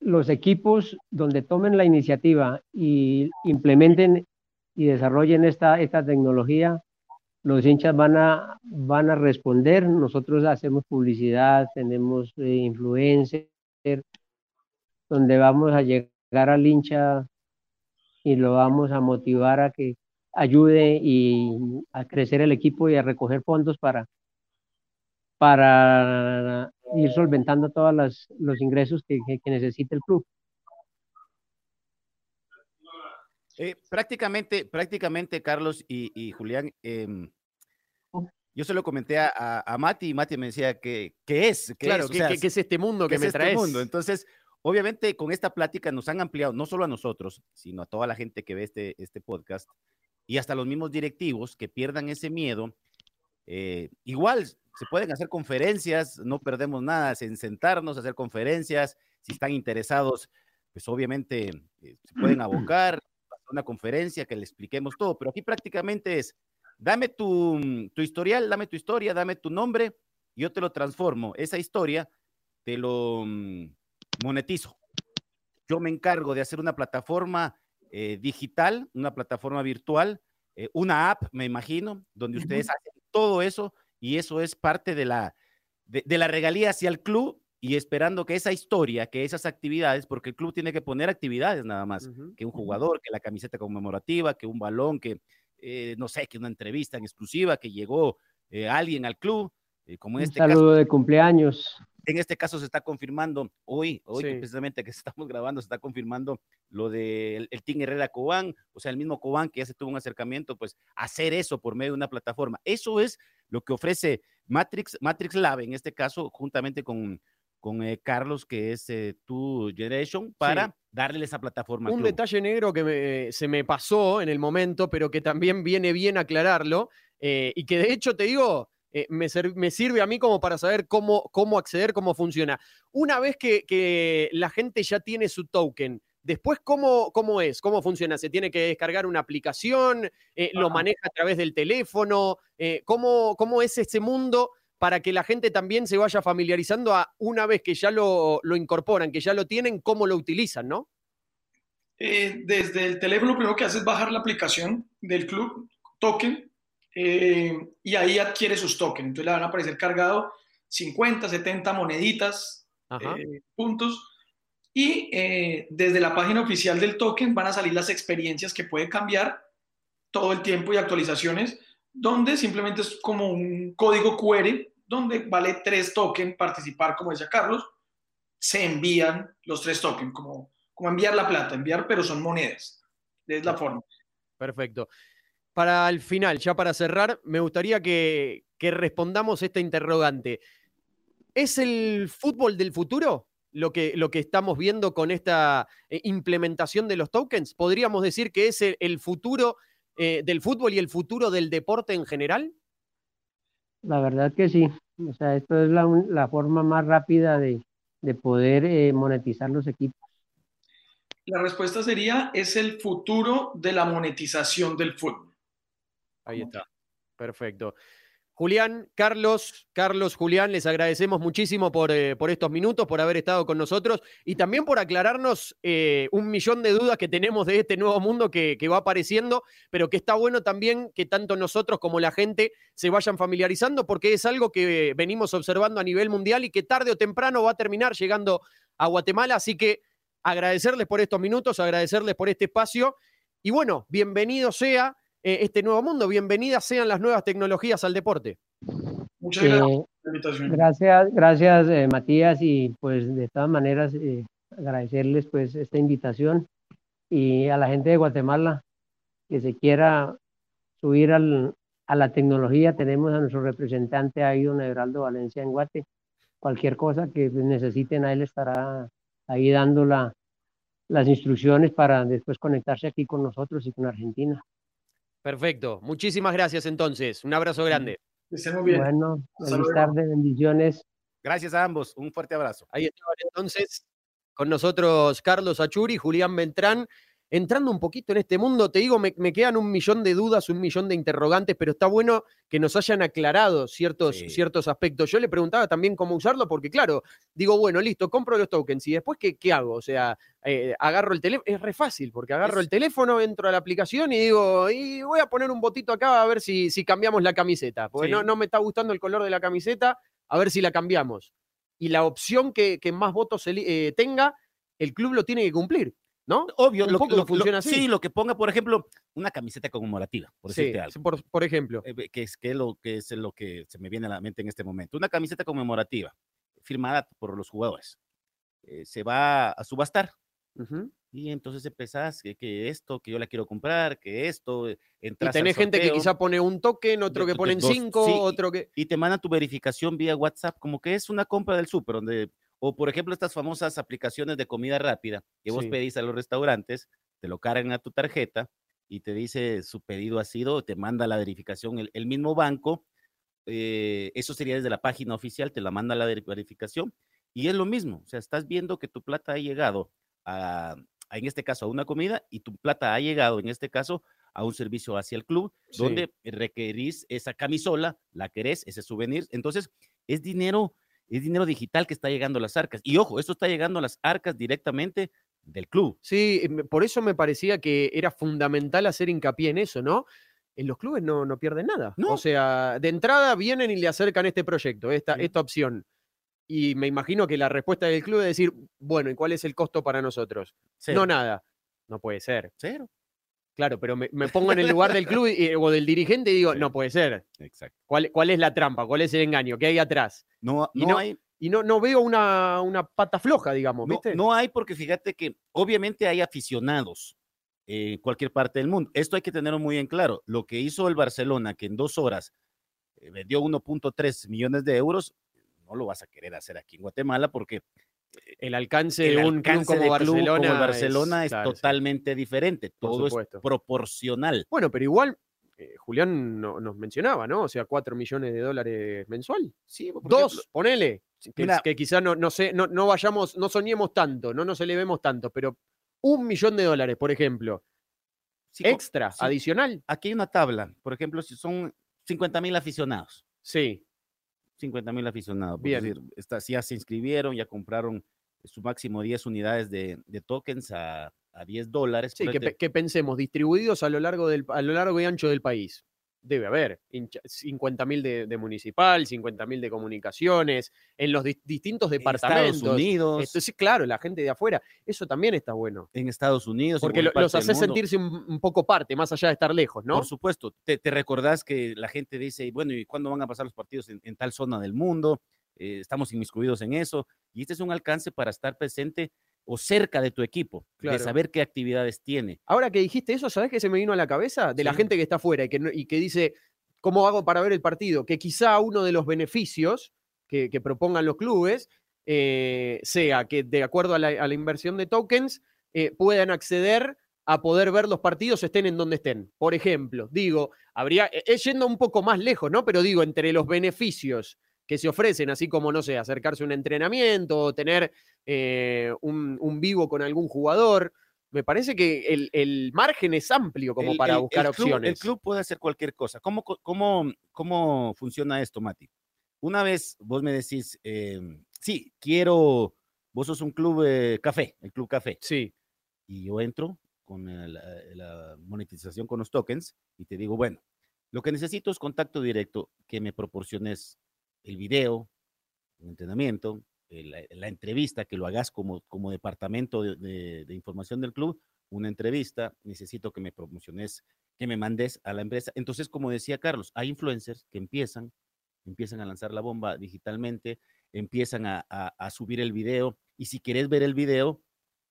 Speaker 4: los equipos donde tomen la iniciativa y implementen y desarrollen esta, esta tecnología, los hinchas van a, van a responder. Nosotros hacemos publicidad, tenemos eh, influencers, donde vamos a llegar al hincha y lo vamos a motivar a que ayude y a crecer el equipo y a recoger fondos para, para ir solventando todos las, los ingresos que, que, que, necesita el club.
Speaker 2: Eh, prácticamente, prácticamente, Carlos y, y Julián, eh, yo se lo comenté a, a, Mati y Mati me decía que, que es. Que
Speaker 1: claro,
Speaker 2: es, o
Speaker 1: que,
Speaker 2: sea,
Speaker 1: que, es este mundo que me
Speaker 2: este
Speaker 1: traes.
Speaker 2: Mundo. Entonces, obviamente con esta plática nos han ampliado, no solo a nosotros, sino a toda la gente que ve este, este podcast y hasta los mismos directivos que pierdan ese miedo. Eh, igual se pueden hacer conferencias, no perdemos nada en sentarnos, hacer conferencias. Si están interesados, pues obviamente eh, se pueden abocar a una conferencia que le expliquemos todo. Pero aquí prácticamente es, dame tu, tu historial, dame tu historia, dame tu nombre, y yo te lo transformo. Esa historia te lo mm, monetizo. Yo me encargo de hacer una plataforma eh, digital, una plataforma virtual, eh, una app, me imagino, donde ustedes hacen todo eso y eso es parte de la, de, la regalía hacia el club y esperando que esa historia, que esas actividades, porque el club tiene que poner actividades nada más, que un jugador, que la camiseta conmemorativa, que un balón, que eh, no sé, que una entrevista en exclusiva, que llegó eh, alguien al club, eh, como en
Speaker 4: un
Speaker 2: este
Speaker 4: saludo de cumpleaños.
Speaker 2: En este caso se está confirmando hoy, hoy precisamente que estamos grabando, se está confirmando lo del el Team Herrera Cobán, o sea, el mismo Cobán que ya se tuvo un acercamiento, pues hacer eso por medio de una plataforma. Eso es lo que ofrece Matrix, Matrix Lab, en este caso, juntamente con, con eh, Carlos, que es eh, tu Generation, para darle esa plataforma.
Speaker 1: Un detalle negro que se me pasó en el momento, pero que también viene bien aclararlo, eh, y que de hecho te digo, me, sirve a mí como para saber cómo, cómo acceder, cómo funciona. Una vez que, que la gente ya tiene su token, Después, ¿cómo, ¿cómo es? ¿Cómo funciona? ¿Se tiene que descargar una aplicación? ¿Lo maneja a través del teléfono? ¿cómo, ¿Cómo es ese mundo para que la gente también se vaya familiarizando a una vez que ya lo, incorporan, que ya lo tienen, cómo lo utilizan, ¿no?
Speaker 3: Eh, desde el teléfono, lo primero que hace es bajar la aplicación del club, token, eh, y ahí adquiere sus tokens. Entonces le van a aparecer cargado 50, 70 moneditas, eh, puntos, y desde la página oficial del token van a salir las experiencias que puede cambiar todo el tiempo y actualizaciones donde simplemente es como un código QR, donde vale tres tokens participar, como decía Carlos, se envían los tres tokens, como, como enviar la plata, enviar, pero son monedas. Es la forma.
Speaker 1: Perfecto. Para el final, ya para cerrar, me gustaría que, que respondamos esta interrogante. ¿Es el fútbol del futuro lo que, lo que estamos viendo con esta eh, implementación de los tokens? ¿Podríamos decir que es el futuro eh, del fútbol y el futuro del deporte en general?
Speaker 4: La verdad que sí. O sea, esto es la, forma más rápida de, poder eh, monetizar los equipos.
Speaker 3: La respuesta sería, es el futuro de la monetización del fútbol.
Speaker 1: Ahí está. Perfecto. Julián, Carlos, Carlos, Julián, les agradecemos muchísimo por, eh, por, estos minutos, por haber estado con nosotros y también por aclararnos eh, un millón de dudas que tenemos de este nuevo mundo que, va apareciendo, pero que está bueno también que tanto nosotros como la gente se vayan familiarizando porque es algo que venimos observando a nivel mundial y que tarde o temprano va a terminar llegando a Guatemala. Así que agradecerles por estos minutos, agradecerles por este espacio y bueno, bienvenido sea eh, este nuevo mundo. Bienvenidas sean las nuevas tecnologías al deporte.
Speaker 3: Muchas gracias
Speaker 4: eh, Gracias, gracias eh, Matías, y pues de todas maneras agradecerles pues esta invitación y a la gente de Guatemala que se quiera subir al, a la tecnología. Tenemos a nuestro representante ahí, don Everaldo Valencia en Guate. Cualquier cosa que necesiten, a él estará ahí dando las instrucciones para después conectarse aquí con nosotros y con Argentina.
Speaker 1: Perfecto. Muchísimas gracias entonces. Un abrazo grande.
Speaker 3: Estemos bien.
Speaker 4: Bueno, feliz tarde, bendiciones.
Speaker 2: Gracias a ambos. Un fuerte abrazo.
Speaker 1: Ahí estaban entonces con nosotros Carlos Achuri, Julián Beltrán entrando un poquito en este mundo, te digo, me, quedan un millón de dudas, un millón de interrogantes, pero está bueno que nos hayan aclarado ciertos, ciertos aspectos. Yo le preguntaba también cómo usarlo, porque claro, digo, bueno, listo, compro los tokens y después, ¿qué, qué hago? O sea, eh, agarro el teléfono, es re fácil, porque agarro el teléfono, entro a la aplicación y digo, y voy a poner un botito acá a ver si, si cambiamos la camiseta, porque no, no me está gustando el color de la camiseta, a ver si la cambiamos. Y la opción que, más votos eh, tenga, el club lo tiene que cumplir. ¿No?
Speaker 2: Obvio, lo, lo, funciona así. Sí, lo que ponga, por ejemplo, una camiseta conmemorativa, por decirte algo.
Speaker 1: Por, por ejemplo.
Speaker 2: Eh, que, es, que, lo, que es lo que se me viene a la mente en este momento. Una camiseta conmemorativa, firmada por los jugadores. Eh, se va a subastar. Y entonces empezás que, esto, que yo la quiero comprar, que esto.
Speaker 1: Eh, y tenés gente que quizá pone un token, otro que ponen cinco, otro que.
Speaker 2: Y te manda tu verificación vía WhatsApp, como que es una compra del súper, donde o por ejemplo, estas famosas aplicaciones de comida rápida que vos pedís a los restaurantes, te lo cargan a tu tarjeta y te dice su pedido ha sido, te manda la verificación el, mismo banco. Eh, eso sería desde la página oficial, te la manda la verificación y es lo mismo. O sea, estás viendo que tu plata ha llegado a, en este caso, a una comida y tu plata ha llegado, en este caso, a un servicio hacia el club, donde requerís esa camisola, la querés, ese souvenir. Entonces, es dinero es dinero digital que está llegando a las arcas. Y ojo, esto está llegando a las arcas directamente del club.
Speaker 1: Sí, por eso me parecía que era fundamental hacer hincapié en eso, ¿no? en los clubes no, no pierden nada.
Speaker 2: No.
Speaker 1: O sea, de entrada vienen y le acercan este proyecto, esta,
Speaker 2: Sí.
Speaker 1: esta opción. Y me imagino que la respuesta del club es decir, bueno, ¿y cuál es el costo para nosotros?
Speaker 2: Cero.
Speaker 1: No nada. No puede ser.
Speaker 2: Cero.
Speaker 1: Claro, pero me, me pongo en el lugar del club y- o del dirigente y digo,
Speaker 2: Sí.
Speaker 1: no puede ser.
Speaker 2: Exacto.
Speaker 1: ¿Cuál, ¿Cuál es la trampa? ¿Cuál es el engaño? ¿Qué hay atrás?
Speaker 2: No,
Speaker 1: Y
Speaker 2: no,
Speaker 1: no-
Speaker 2: hay,
Speaker 1: Y no, no veo una, una pata floja, digamos,
Speaker 2: no hay porque fíjate que obviamente hay aficionados en cualquier parte del mundo. Esto hay que tenerlo muy en claro. Lo que hizo el Barcelona, que en dos horas eh, vendió 1.3 millones de euros, no lo vas a querer hacer aquí en Guatemala porque
Speaker 1: el alcance de un club como
Speaker 2: de club
Speaker 1: Barcelona,
Speaker 2: como el Barcelona es,
Speaker 1: claro, sí.
Speaker 2: totalmente diferente. Todo es proporcional.
Speaker 1: Bueno, pero igual, eh, Julián no- nos mencionaba, ¿no? O sea, 4 millones de dólares mensual.
Speaker 2: Sí,
Speaker 1: Dos,
Speaker 2: ejemplo,
Speaker 1: ponele. Que,
Speaker 2: mira-
Speaker 1: que quizás no, no sé, no, no vayamos, no soñemos tanto, no nos elevemos tanto, pero un millón de dólares, por ejemplo,
Speaker 2: sí,
Speaker 1: extra,
Speaker 2: sí.
Speaker 1: adicional.
Speaker 2: aquí hay una tabla. Por ejemplo, si son 50 mil aficionados.
Speaker 1: Sí,
Speaker 2: 50 mil aficionados.
Speaker 1: Bien.
Speaker 2: decir, ya se inscribieron, ya compraron su máximo 10 unidades de, de tokens a, a 10 dólares.
Speaker 1: sí, que, pe- que pensemos, distribuidos a lo largo del, a lo largo y ancho del país. Debe haber 50 mil de, de municipal, 50 mil de comunicaciones, en los dis- distintos
Speaker 2: en
Speaker 1: departamentos.
Speaker 2: Estados Unidos.
Speaker 1: Esto sí, claro, la gente de afuera. Eso también está bueno.
Speaker 2: en Estados Unidos.
Speaker 1: Porque lo- los hace sentirse un, un poco parte, más allá de estar lejos, ¿no?
Speaker 2: Por supuesto, te, te recordás que la gente dice, bueno, ¿y cuándo van a pasar los partidos en, en tal zona del mundo? Eh, estamos inmiscuidos en eso. Y este es un alcance para estar presente o cerca de tu equipo,
Speaker 1: Claro.
Speaker 2: de saber qué actividades tiene.
Speaker 1: Ahora que dijiste eso, ¿sabes qué se me vino a la cabeza? De la gente que está afuera y que, y que dice, ¿cómo hago para ver el partido? Que quizá uno de los beneficios que, que propongan los clubes eh, sea que de acuerdo a la, a la inversión de tokens eh, puedan acceder a poder ver los partidos estén en donde estén. Por ejemplo, digo, habría, eh, es yendo un poco más lejos, ¿no? Pero digo, entre los beneficios que se ofrecen, así como, no sé, acercarse a un entrenamiento o tener eh, un, un vivo con algún jugador, me parece que el, el margen es amplio como
Speaker 2: El-
Speaker 1: para
Speaker 2: el-
Speaker 1: buscar
Speaker 2: el club-
Speaker 1: opciones.
Speaker 2: el club puede hacer cualquier cosa. ¿Cómo, cómo, cómo funciona esto, Mati? Una vez vos me decís, em, sí, quiero, vos sos un club eh, café, el club café,
Speaker 1: Sí,
Speaker 2: y yo entro con el, eh, la monetización con los tokens y te digo, bueno, lo que necesito es contacto directo, que me proporciones el video, un entrenamiento, eh, la, la entrevista, que lo hagas como, como departamento de, de- de información del club, una entrevista, necesito que me promociones, que me mandes a la empresa. Entonces, como decía Carlos, hay influencers que empiezan, empiezan a lanzar la bomba digitalmente, empiezan a, a- a subir el video, y si quieres ver el video,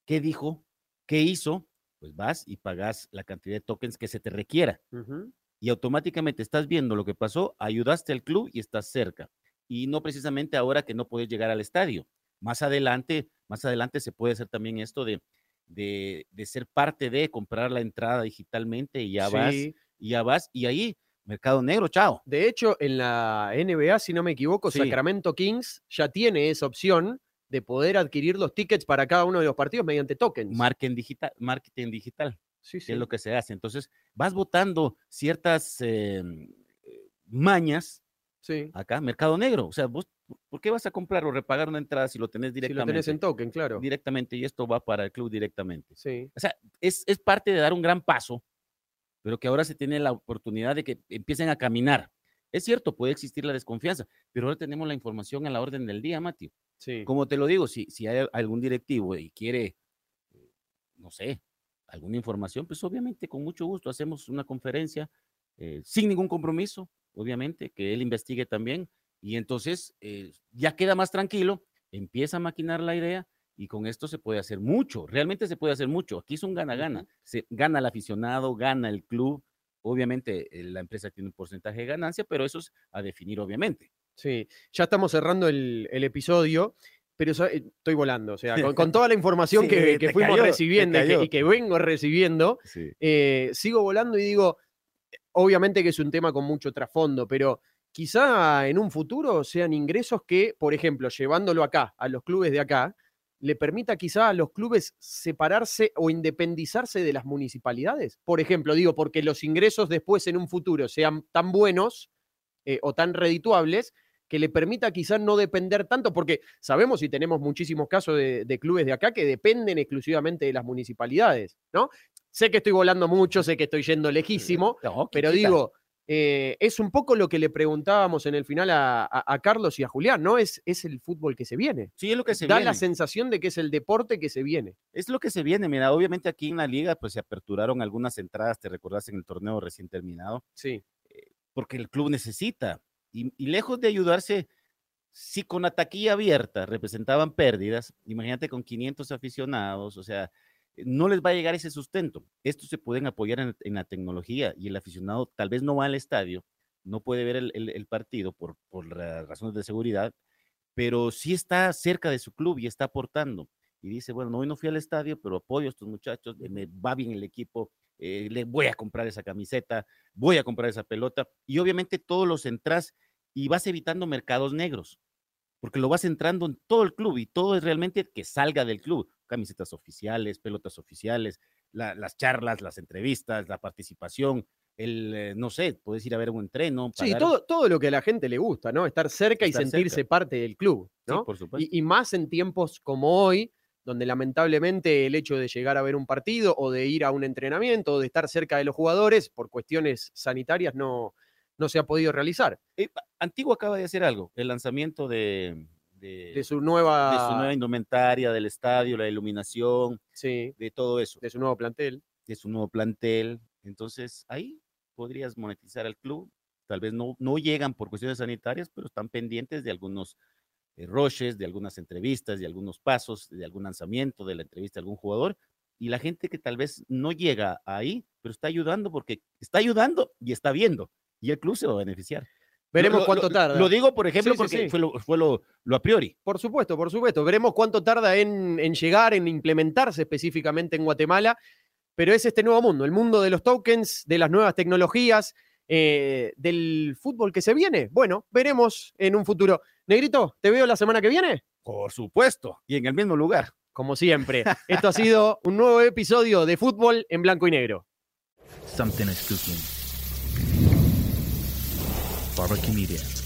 Speaker 2: ¿qué dijo? ¿Qué hizo? Pues vas y pagas la cantidad de tokens que se te requiera
Speaker 1: ujú,
Speaker 2: y automáticamente estás viendo lo que pasó, ayudaste al club y estás cerca. Y no precisamente ahora que no puedes llegar al estadio. Más adelante, más adelante se puede hacer también esto de, de, de ser parte de comprar la entrada digitalmente y ya vas, y ya vas, y ahí, mercado negro, chao.
Speaker 1: De hecho, en la NBA, si no me equivoco,
Speaker 2: Sí.
Speaker 1: Sacramento Kings ya tiene esa opción de poder adquirir los tickets para cada uno de los partidos mediante tokens.
Speaker 2: Marketing digital, marketing digital,
Speaker 1: sí,
Speaker 2: que
Speaker 1: sí.
Speaker 2: es lo que se hace. Entonces, vas votando ciertas eh, eh, mañas
Speaker 1: sí.
Speaker 2: acá, mercado negro. O sea, vos, ¿por qué vas a comprar o repagar una entrada si lo tenés
Speaker 1: Si
Speaker 2: directamente?
Speaker 1: lo tenés en token, claro.
Speaker 2: directamente y esto va para el club directamente.
Speaker 1: Sí.
Speaker 2: O sea, es, es parte de dar un gran paso, pero que ahora se tiene la oportunidad de que empiecen a caminar. Es cierto, puede existir la desconfianza, pero ahora tenemos la información a la orden del día, Mati.
Speaker 1: Sí.
Speaker 2: Como te lo digo, si, si hay algún directivo y quiere, eh, no sé, alguna información, pues obviamente con mucho gusto hacemos una conferencia eh, sin ningún compromiso, obviamente, que él investigue también y entonces eh, ya queda más tranquilo, empieza a maquinar la idea y con esto se puede hacer mucho, realmente se puede hacer mucho. Aquí es un gana-gana, se gana el aficionado, gana el club, obviamente eh, la empresa tiene un porcentaje de ganancia, pero eso es a definir, obviamente.
Speaker 1: Sí, ya estamos cerrando el, el episodio, pero eh, estoy volando. O sea, con, con toda la información
Speaker 2: Sí,
Speaker 1: que, que fuimos
Speaker 2: cayó,
Speaker 1: recibiendo y que,
Speaker 2: cayó.
Speaker 1: y que vengo recibiendo,
Speaker 2: Sí.
Speaker 1: eh, sigo volando y digo, obviamente que es un tema con mucho trasfondo, pero quizá en un futuro sean ingresos que, por ejemplo, llevándolo acá, a los clubes de acá, le permita quizá a los clubes separarse o independizarse de las municipalidades. Por ejemplo, digo, porque los ingresos después en un futuro sean tan buenos eh, o tan redituables que le permita quizás no depender tanto, porque sabemos y tenemos muchísimos casos de, de clubes de acá que dependen exclusivamente de las municipalidades, ¿no? Sé que estoy volando mucho, sé que estoy yendo lejísimo,
Speaker 2: No,
Speaker 1: pero digo, eh, es un poco lo que le preguntábamos en el final a, a- a Carlos y a Julián, ¿no? Es, es el fútbol que se viene.
Speaker 2: Sí, es lo que se
Speaker 1: da
Speaker 2: viene.
Speaker 1: la sensación de que es el deporte que se viene.
Speaker 2: Es lo que se viene. Mira, obviamente aquí en la liga pues se aperturaron algunas entradas, te recordás en el torneo recién terminado,
Speaker 1: Sí.
Speaker 2: porque el club necesita. Y, y lejos de ayudarse, si con la taquilla abierta representaban pérdidas, imagínate con 500 aficionados, o sea, eh, no les va a llegar ese sustento. Estos se pueden apoyar en, la tecnología y el aficionado tal vez no va al estadio, no puede ver el, partido por, por razones de seguridad, pero sí está cerca de su club y está aportando. Y dice, bueno, hoy no fui al estadio, pero apoyo a estos muchachos, eh, me va bien el equipo, eh, le voy a comprar esa camiseta, voy a comprar esa pelota. Y obviamente todos los entras y vas evitando mercados negros, porque lo vas entrando en todo el club y todo es realmente que salga del club. Camisetas oficiales, pelotas oficiales, la- las charlas, las entrevistas, la participación, el, eh, no sé, puedes ir a ver un entreno.
Speaker 1: Sí, todo, todo lo que a la gente le gusta, ¿no? Estar cerca y sentirse
Speaker 2: cerca.
Speaker 1: parte del club,
Speaker 2: Sí,
Speaker 1: ¿no?
Speaker 2: por supuesto.
Speaker 1: y, y más en tiempos como hoy, donde lamentablemente el hecho de llegar a ver un partido o de ir a un entrenamiento o de estar cerca de los jugadores por cuestiones sanitarias no, no se ha podido realizar.
Speaker 2: Eh, Antiguo acaba de hacer algo, el lanzamiento de, de,
Speaker 1: De su
Speaker 2: de
Speaker 1: nueva,
Speaker 2: su nueva indumentaria, del estadio, la iluminación,
Speaker 1: sí,
Speaker 2: de todo eso,
Speaker 1: de su nuevo plantel.
Speaker 2: de su nuevo plantel. Entonces, ahí podrías monetizar al club. Tal vez no, no llegan por cuestiones sanitarias, pero están pendientes de algunos eh, roches, de algunas entrevistas, de algunos pasos, de algún lanzamiento, de la entrevista de algún jugador. Y la gente que tal vez no llega ahí, pero está ayudando porque está ayudando y está viendo. Y el club se va a beneficiar.
Speaker 1: Veremos
Speaker 2: Lo-
Speaker 1: cuánto
Speaker 2: lo-
Speaker 1: tarda.
Speaker 2: Lo digo, por ejemplo,
Speaker 1: sí,
Speaker 2: porque
Speaker 1: sí.
Speaker 2: fue, lo, fue lo, lo a priori.
Speaker 1: Por supuesto, por supuesto. Veremos cuánto tarda en, en llegar, en implementarse específicamente en Guatemala. Pero es este nuevo mundo, el mundo de los tokens, de las nuevas tecnologías, eh, del fútbol que se viene. Bueno, veremos en un futuro. Negrito, ¿te veo la semana que viene?
Speaker 2: Por supuesto. Y en el mismo lugar.
Speaker 1: Como siempre. Esto ha sido un nuevo episodio de Fútbol en Blanco y Negro.
Speaker 5: Something is cooking. Barbecue Media.